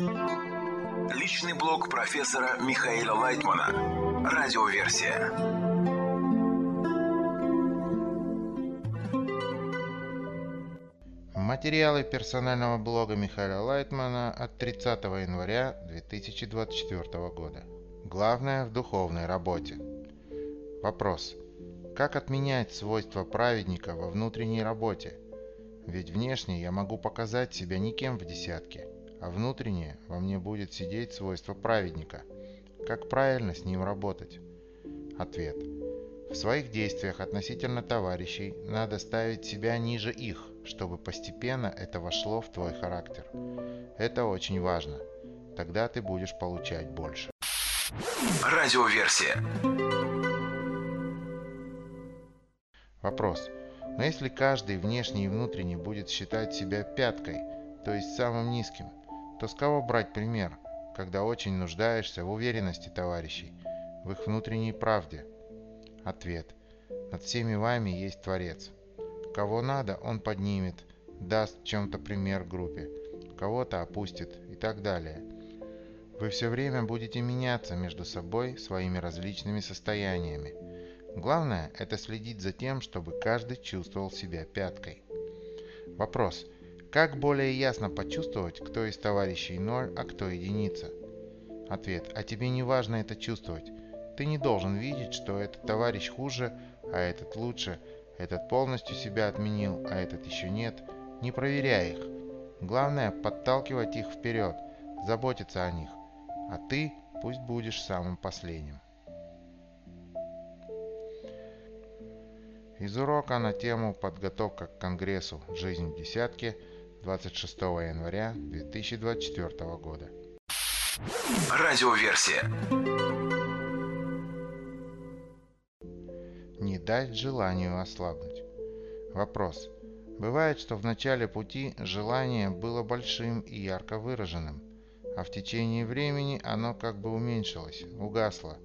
Личный блог профессора Михаила Лайтмана. Радиоверсия. Материалы персонального блога Михаила Лайтмана от 30 января 2024 года. Главное в духовной работе. Вопрос. Как отменять свойства праведника во внутренней работе? Ведь внешне я могу показать себя никем в десятке, а внутренне во мне будет сидеть свойство праведника. Как правильно с ним работать? Ответ. В своих действиях относительно товарищей надо ставить себя ниже их, чтобы постепенно это вошло в твой характер. Это очень важно. Тогда ты будешь получать больше. Радиоверсия. Вопрос. Но если каждый внешний и внутренний будет считать себя пяткой, то есть самым низким, то с кого брать пример, когда очень нуждаешься в уверенности товарищей, в их внутренней правде? Ответ. Над всеми вами есть Творец. Кого надо, он поднимет, даст чем-то пример группе, кого-то опустит и так далее. Вы все время будете меняться между собой своими различными состояниями. Главное – это следить за тем, чтобы каждый чувствовал себя пяткой. Вопрос. Как более ясно почувствовать, кто из товарищей ноль, а кто единица? Ответ. А тебе не важно это чувствовать. Ты не должен видеть, что этот товарищ хуже, а этот лучше, этот полностью себя отменил, а этот еще нет. Не проверяй их. Главное – подталкивать их вперед, заботиться о них а ты пусть будешь самым последним. Из урока на тему «Подготовка к Конгрессу. Жизнь в десятке» 26 января 2024 года. Радиоверсия. Не дать желанию ослабнуть. Вопрос. Бывает, что в начале пути желание было большим и ярко выраженным – а в течение времени оно как бы уменьшилось, угасло.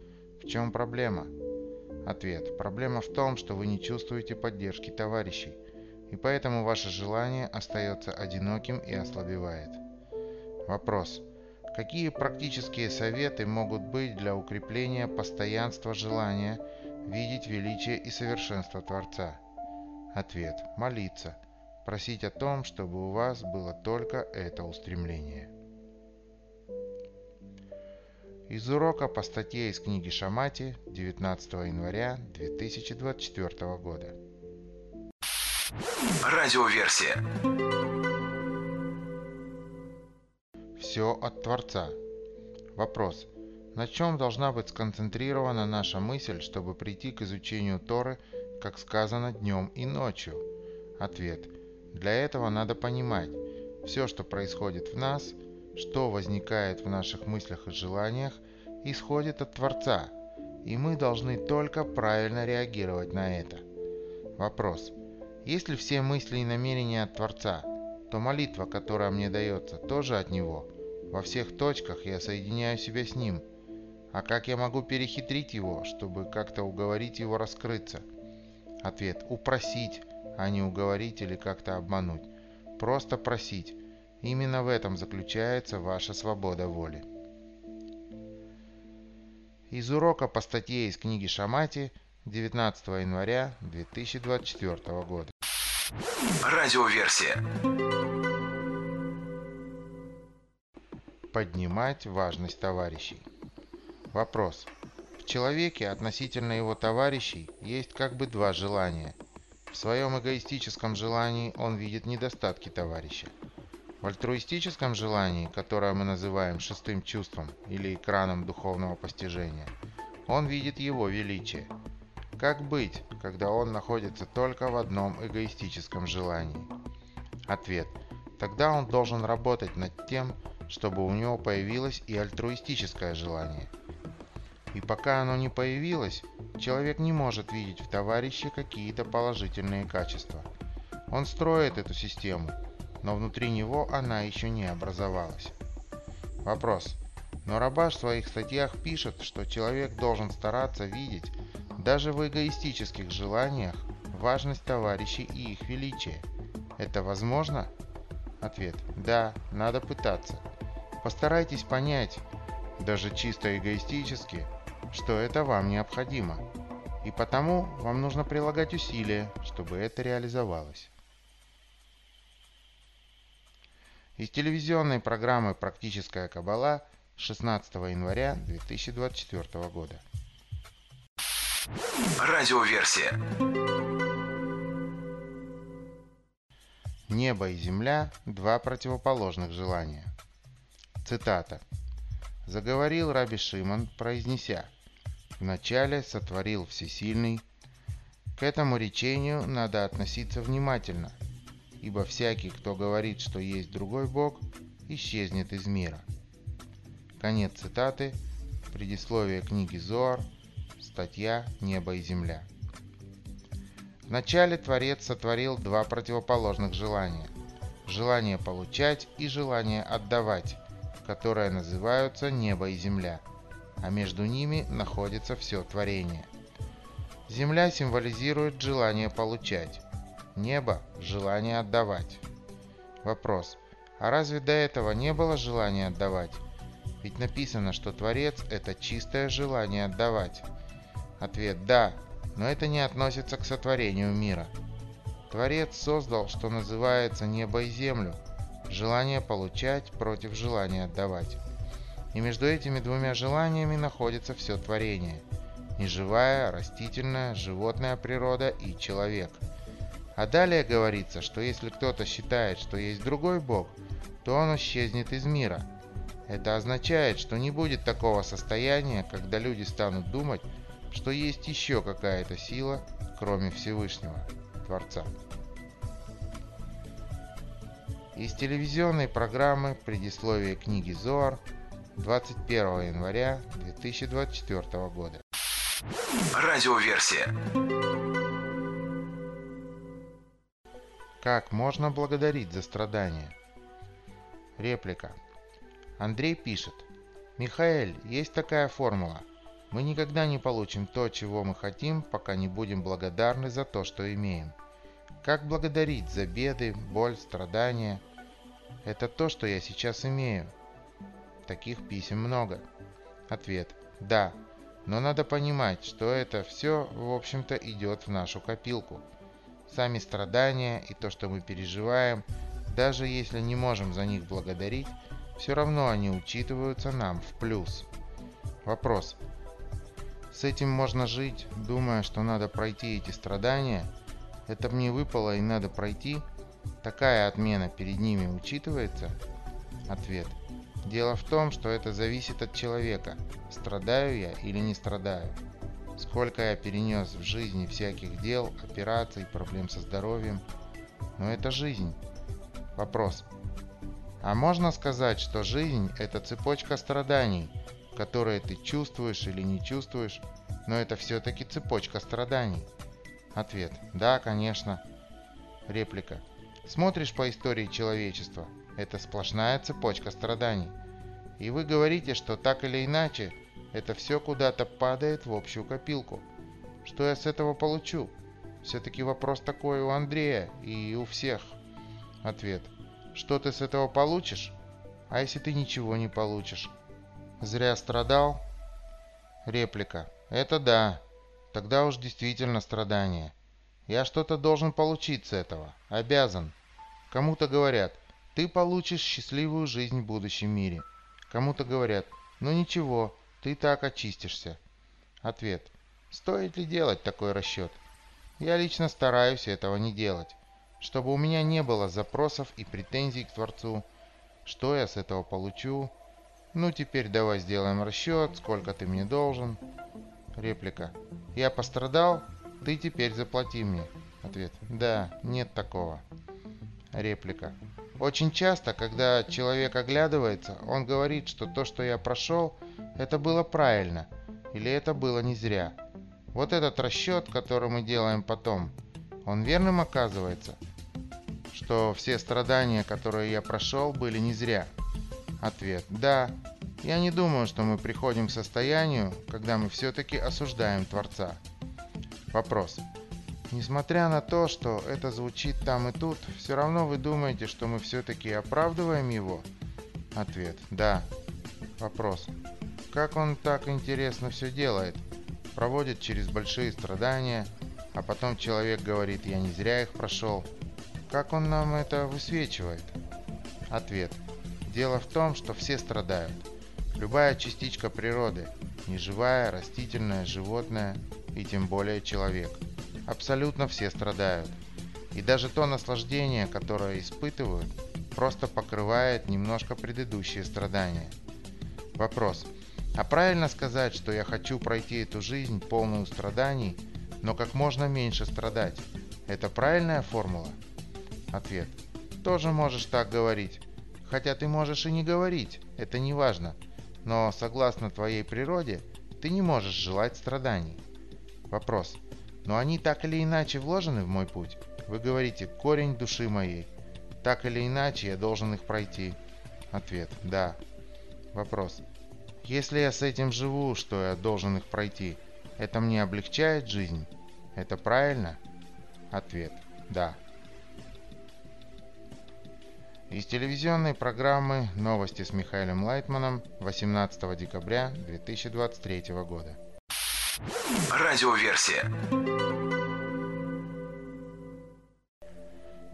В чем проблема? Ответ. Проблема в том, что вы не чувствуете поддержки товарищей, и поэтому ваше желание остается одиноким и ослабевает. Вопрос. Какие практические советы могут быть для укрепления постоянства желания видеть величие и совершенство Творца? Ответ. Молиться. Просить о том, чтобы у вас было только это устремление. Из урока по статье из книги Шамати 19 января 2024 года. Радиоверсия. Все от Творца. Вопрос. На чем должна быть сконцентрирована наша мысль, чтобы прийти к изучению Торы, как сказано, днем и ночью? Ответ. Для этого надо понимать, все, что происходит в нас – что возникает в наших мыслях и желаниях, исходит от Творца, и мы должны только правильно реагировать на это. Вопрос. Если все мысли и намерения от Творца, то молитва, которая мне дается, тоже от Него. Во всех точках я соединяю себя с Ним. А как я могу перехитрить Его, чтобы как-то уговорить Его раскрыться? Ответ. Упросить, а не уговорить или как-то обмануть. Просто просить. Именно в этом заключается ваша свобода воли. Из урока по статье из книги Шамати 19 января 2024 года. Радиоверсия. Поднимать важность товарищей. Вопрос. В человеке относительно его товарищей есть как бы два желания. В своем эгоистическом желании он видит недостатки товарища – в альтруистическом желании, которое мы называем шестым чувством или экраном духовного постижения, он видит его величие. Как быть, когда он находится только в одном эгоистическом желании? Ответ. Тогда он должен работать над тем, чтобы у него появилось и альтруистическое желание. И пока оно не появилось, человек не может видеть в товарище какие-то положительные качества. Он строит эту систему – но внутри него она еще не образовалась. Вопрос. Но Рабаш в своих статьях пишет, что человек должен стараться видеть даже в эгоистических желаниях важность товарищей и их величие. Это возможно? Ответ. Да, надо пытаться. Постарайтесь понять, даже чисто эгоистически, что это вам необходимо. И потому вам нужно прилагать усилия, чтобы это реализовалось. Из телевизионной программы «Практическая кабала» 16 января 2024 года. Радиоверсия. Небо и земля – два противоположных желания. Цитата. «Заговорил Раби Шимон, произнеся, «Вначале сотворил Всесильный». К этому речению надо относиться внимательно, ибо всякий, кто говорит, что есть другой Бог, исчезнет из мира. Конец цитаты. Предисловие книги Зоар. Статья «Небо и земля». Вначале Творец сотворил два противоположных желания. Желание получать и желание отдавать, которые называются небо и земля, а между ними находится все творение. Земля символизирует желание получать, небо – желание отдавать. Вопрос. А разве до этого не было желания отдавать? Ведь написано, что Творец – это чистое желание отдавать. Ответ – да, но это не относится к сотворению мира. Творец создал, что называется, небо и землю, желание получать против желания отдавать. И между этими двумя желаниями находится все творение – неживая, растительная, животная природа и человек. А далее говорится, что если кто-то считает, что есть другой Бог, то он исчезнет из мира. Это означает, что не будет такого состояния, когда люди станут думать, что есть еще какая-то сила, кроме Всевышнего, Творца. Из телевизионной программы «Предисловие книги Зоар» 21 января 2024 года. Радиоверсия. Как можно благодарить за страдания? Реплика. Андрей пишет. Михаэль, есть такая формула – мы никогда не получим то, чего мы хотим, пока не будем благодарны за то, что имеем. Как благодарить за беды, боль, страдания? Это то, что я сейчас имею. Таких писем много. Ответ. Да. Но надо понимать, что это все, в общем-то, идет в нашу копилку. Сами страдания и то, что мы переживаем, даже если не можем за них благодарить, все равно они учитываются нам в плюс. Вопрос. С этим можно жить, думая, что надо пройти эти страдания. Это мне выпало и надо пройти. Такая отмена перед ними учитывается? Ответ. Дело в том, что это зависит от человека, страдаю я или не страдаю. Сколько я перенес в жизни всяких дел, операций, проблем со здоровьем. Но это жизнь. Вопрос. А можно сказать, что жизнь – это цепочка страданий – которые ты чувствуешь или не чувствуешь, но это все-таки цепочка страданий. Ответ. Да, конечно. Реплика. Смотришь по истории человечества. Это сплошная цепочка страданий. И вы говорите, что так или иначе, это все куда-то падает в общую копилку. Что я с этого получу? Все-таки вопрос такой у Андрея и у всех. Ответ. Что ты с этого получишь? А если ты ничего не получишь? Зря страдал? Реплика. Это да. Тогда уж действительно страдание. Я что-то должен получить с этого. Обязан. Кому-то говорят, ты получишь счастливую жизнь в будущем мире. Кому-то говорят, ну ничего, ты так очистишься. Ответ. Стоит ли делать такой расчет? Я лично стараюсь этого не делать, чтобы у меня не было запросов и претензий к Творцу, что я с этого получу, ну теперь давай сделаем расчет, сколько ты мне должен. Реплика. Я пострадал, ты теперь заплати мне. Ответ. Да, нет такого. Реплика. Очень часто, когда человек оглядывается, он говорит, что то, что я прошел, это было правильно, или это было не зря. Вот этот расчет, который мы делаем потом, он верным оказывается, что все страдания, которые я прошел, были не зря. Ответ. Да. Я не думаю, что мы приходим к состоянию, когда мы все-таки осуждаем Творца. Вопрос. Несмотря на то, что это звучит там и тут, все равно вы думаете, что мы все-таки оправдываем его? Ответ. Да. Вопрос. Как он так интересно все делает? Проводит через большие страдания, а потом человек говорит, я не зря их прошел. Как он нам это высвечивает? Ответ. Дело в том, что все страдают. Любая частичка природы, неживая, растительная, животное и тем более человек. Абсолютно все страдают. И даже то наслаждение, которое испытывают, просто покрывает немножко предыдущие страдания. Вопрос. А правильно сказать, что я хочу пройти эту жизнь полную страданий, но как можно меньше страдать? Это правильная формула? Ответ. Тоже можешь так говорить. Хотя ты можешь и не говорить, это не важно. Но согласно твоей природе, ты не можешь желать страданий. Вопрос. Но они так или иначе вложены в мой путь? Вы говорите «корень души моей». Так или иначе я должен их пройти. Ответ. Да. Вопрос. Если я с этим живу, что я должен их пройти, это мне облегчает жизнь? Это правильно? Ответ. Да из телевизионной программы «Новости с Михаилом Лайтманом» 18 декабря 2023 года. Радиоверсия.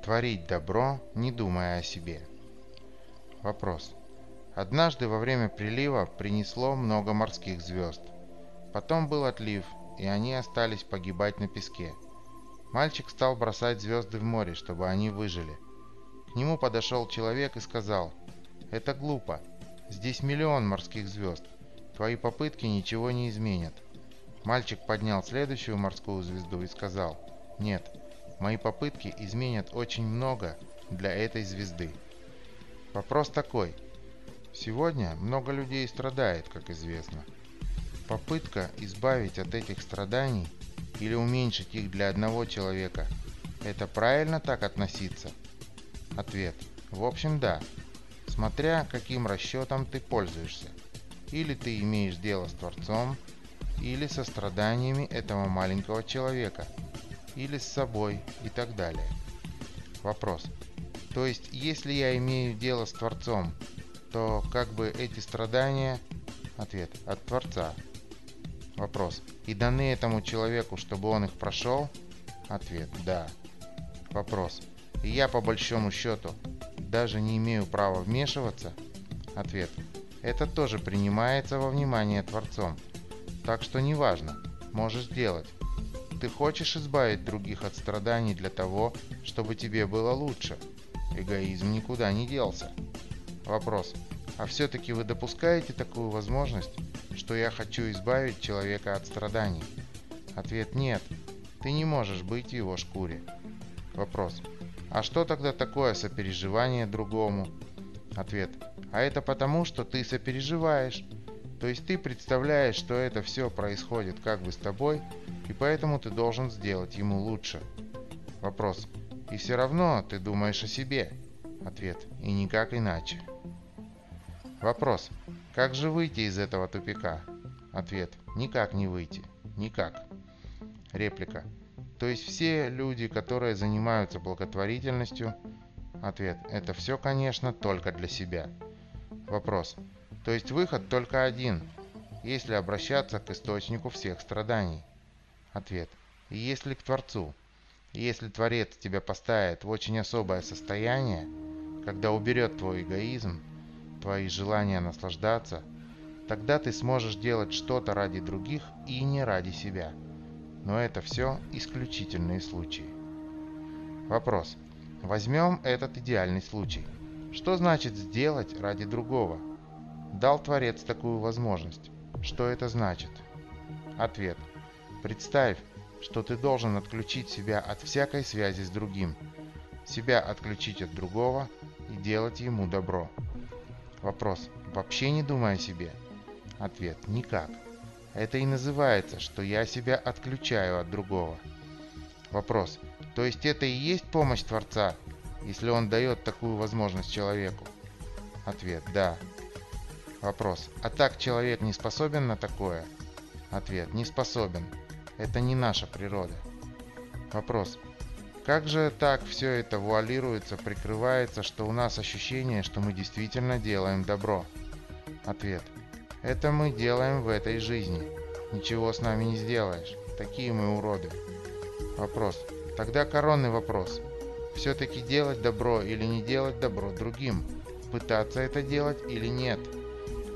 Творить добро, не думая о себе. Вопрос. Однажды во время прилива принесло много морских звезд. Потом был отлив, и они остались погибать на песке. Мальчик стал бросать звезды в море, чтобы они выжили – к нему подошел человек и сказал, «Это глупо. Здесь миллион морских звезд. Твои попытки ничего не изменят». Мальчик поднял следующую морскую звезду и сказал, «Нет, мои попытки изменят очень много для этой звезды». Вопрос такой. Сегодня много людей страдает, как известно. Попытка избавить от этих страданий или уменьшить их для одного человека – это правильно так относиться – Ответ. В общем, да. Смотря каким расчетом ты пользуешься. Или ты имеешь дело с Творцом, или со страданиями этого маленького человека, или с собой и так далее. Вопрос. То есть, если я имею дело с Творцом, то как бы эти страдания... Ответ. От Творца. Вопрос. И даны этому человеку, чтобы он их прошел? Ответ. Да. Вопрос. Я по большому счету даже не имею права вмешиваться? Ответ. Это тоже принимается во внимание Творцом. Так что неважно, можешь делать. Ты хочешь избавить других от страданий для того, чтобы тебе было лучше. Эгоизм никуда не делся. Вопрос. А все-таки вы допускаете такую возможность, что я хочу избавить человека от страданий? Ответ нет. Ты не можешь быть в его шкуре. Вопрос. А что тогда такое сопереживание другому? Ответ. А это потому, что ты сопереживаешь. То есть ты представляешь, что это все происходит как бы с тобой, и поэтому ты должен сделать ему лучше. Вопрос. И все равно ты думаешь о себе? Ответ. И никак иначе. Вопрос. Как же выйти из этого тупика? Ответ. Никак не выйти. Никак. Реплика. То есть все люди, которые занимаются благотворительностью? Ответ. Это все, конечно, только для себя. Вопрос. То есть выход только один, если обращаться к источнику всех страданий? Ответ. Если к Творцу? Если Творец тебя поставит в очень особое состояние, когда уберет твой эгоизм, твои желания наслаждаться, тогда ты сможешь делать что-то ради других и не ради себя. Но это все исключительные случаи. Вопрос. Возьмем этот идеальный случай. Что значит сделать ради другого? Дал Творец такую возможность. Что это значит? Ответ. Представь, что ты должен отключить себя от всякой связи с другим. Себя отключить от другого и делать ему добро. Вопрос. Вообще не думая о себе? Ответ. Никак. Это и называется, что я себя отключаю от другого. Вопрос. То есть это и есть помощь Творца, если он дает такую возможность человеку? Ответ. Да. Вопрос. А так человек не способен на такое? Ответ. Не способен. Это не наша природа. Вопрос. Как же так все это вуалируется, прикрывается, что у нас ощущение, что мы действительно делаем добро? Ответ. Это мы делаем в этой жизни. Ничего с нами не сделаешь. Такие мы уроды. Вопрос. Тогда коронный вопрос. Все-таки делать добро или не делать добро другим? Пытаться это делать или нет?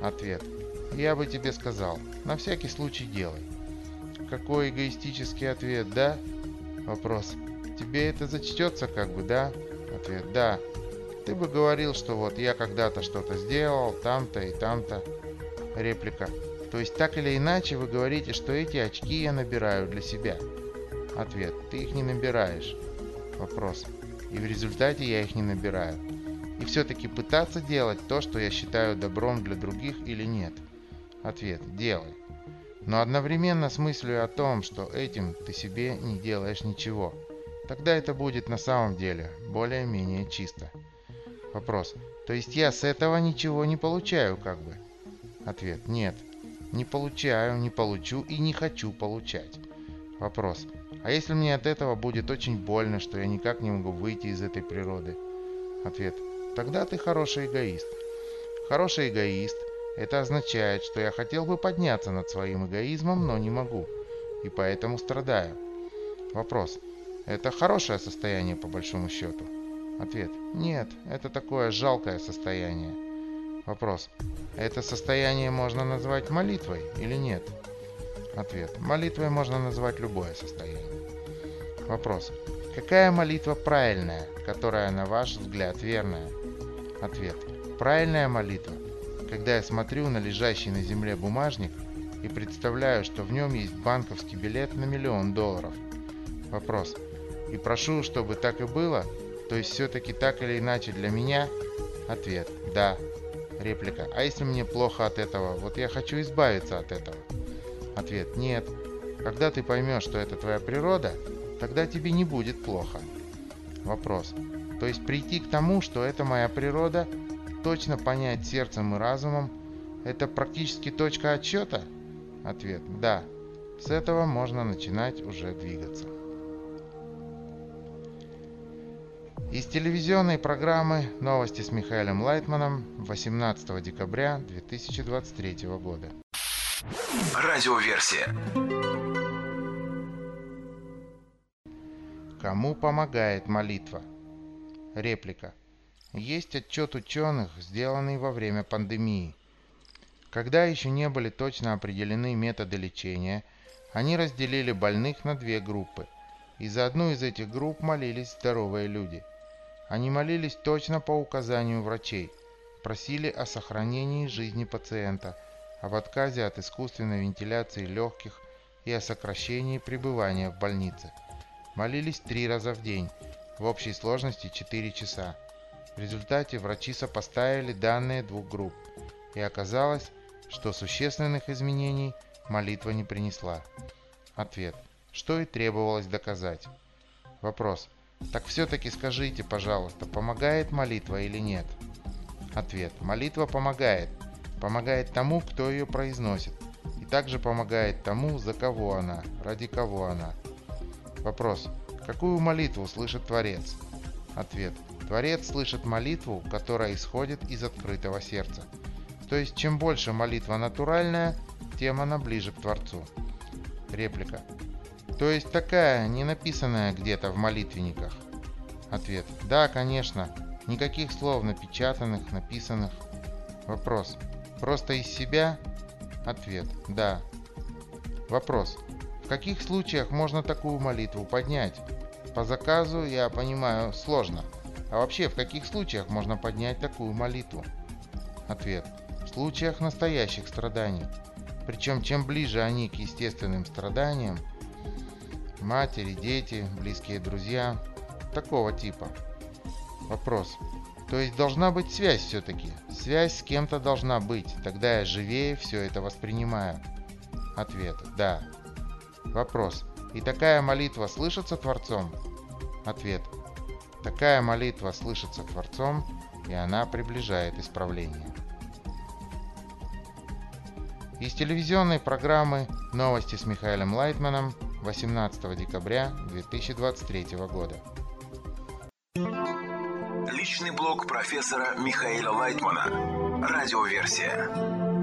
Ответ. Я бы тебе сказал, на всякий случай делай. Какой эгоистический ответ, да? Вопрос. Тебе это зачтется как бы, да? Ответ. Да. Ты бы говорил, что вот я когда-то что-то сделал, там-то и там-то. Реплика. То есть так или иначе вы говорите, что эти очки я набираю для себя. Ответ. Ты их не набираешь. Вопрос. И в результате я их не набираю. И все-таки пытаться делать то, что я считаю добром для других или нет. Ответ. Делай. Но одновременно с мыслью о том, что этим ты себе не делаешь ничего. Тогда это будет на самом деле более-менее чисто. Вопрос. То есть я с этого ничего не получаю как бы? Ответ. Нет. Не получаю, не получу и не хочу получать. Вопрос. А если мне от этого будет очень больно, что я никак не могу выйти из этой природы? Ответ. Тогда ты хороший эгоист. Хороший эгоист – это означает, что я хотел бы подняться над своим эгоизмом, но не могу. И поэтому страдаю. Вопрос. Это хорошее состояние по большому счету? Ответ. Нет, это такое жалкое состояние. Вопрос. Это состояние можно назвать молитвой или нет? Ответ. Молитвой можно назвать любое состояние. Вопрос. Какая молитва правильная, которая, на ваш взгляд, верная? Ответ. Правильная молитва, когда я смотрю на лежащий на земле бумажник и представляю, что в нем есть банковский билет на миллион долларов. Вопрос. И прошу, чтобы так и было, то есть все-таки так или иначе для меня? Ответ. Да. Реплика. А если мне плохо от этого? Вот я хочу избавиться от этого. Ответ. Нет. Когда ты поймешь, что это твоя природа, тогда тебе не будет плохо. Вопрос. То есть прийти к тому, что это моя природа, точно понять сердцем и разумом, это практически точка отсчета? Ответ. Да. С этого можно начинать уже двигаться. Из телевизионной программы «Новости с Михаилом Лайтманом» 18 декабря 2023 года. Радиоверсия. Кому помогает молитва? Реплика. Есть отчет ученых, сделанный во время пандемии. Когда еще не были точно определены методы лечения, они разделили больных на две группы. И за одну из этих групп молились здоровые люди. Они молились точно по указанию врачей, просили о сохранении жизни пациента, об отказе от искусственной вентиляции легких и о сокращении пребывания в больнице. Молились три раза в день, в общей сложности 4 часа. В результате врачи сопоставили данные двух групп, и оказалось, что существенных изменений молитва не принесла. Ответ. Что и требовалось доказать. Вопрос. Так все-таки скажите, пожалуйста, помогает молитва или нет? Ответ. Молитва помогает. Помогает тому, кто ее произносит. И также помогает тому, за кого она, ради кого она. Вопрос. Какую молитву слышит Творец? Ответ. Творец слышит молитву, которая исходит из открытого сердца. То есть, чем больше молитва натуральная, тем она ближе к Творцу. Реплика. То есть такая, не написанная где-то в молитвенниках. Ответ. Да, конечно. Никаких слов напечатанных, написанных. Вопрос. Просто из себя? Ответ. Да. Вопрос. В каких случаях можно такую молитву поднять? По заказу, я понимаю, сложно. А вообще, в каких случаях можно поднять такую молитву? Ответ. В случаях настоящих страданий. Причем, чем ближе они к естественным страданиям, матери, дети, близкие друзья, такого типа. Вопрос. То есть должна быть связь все-таки. Связь с кем-то должна быть, тогда я живее все это воспринимаю. Ответ. Да. Вопрос. И такая молитва слышится Творцом? Ответ. Такая молитва слышится Творцом, и она приближает исправление. Из телевизионной программы «Новости с Михаилом Лайтманом» 18 декабря 2023 года. Личный блог профессора Михаила Лайтмана. Радиоверсия.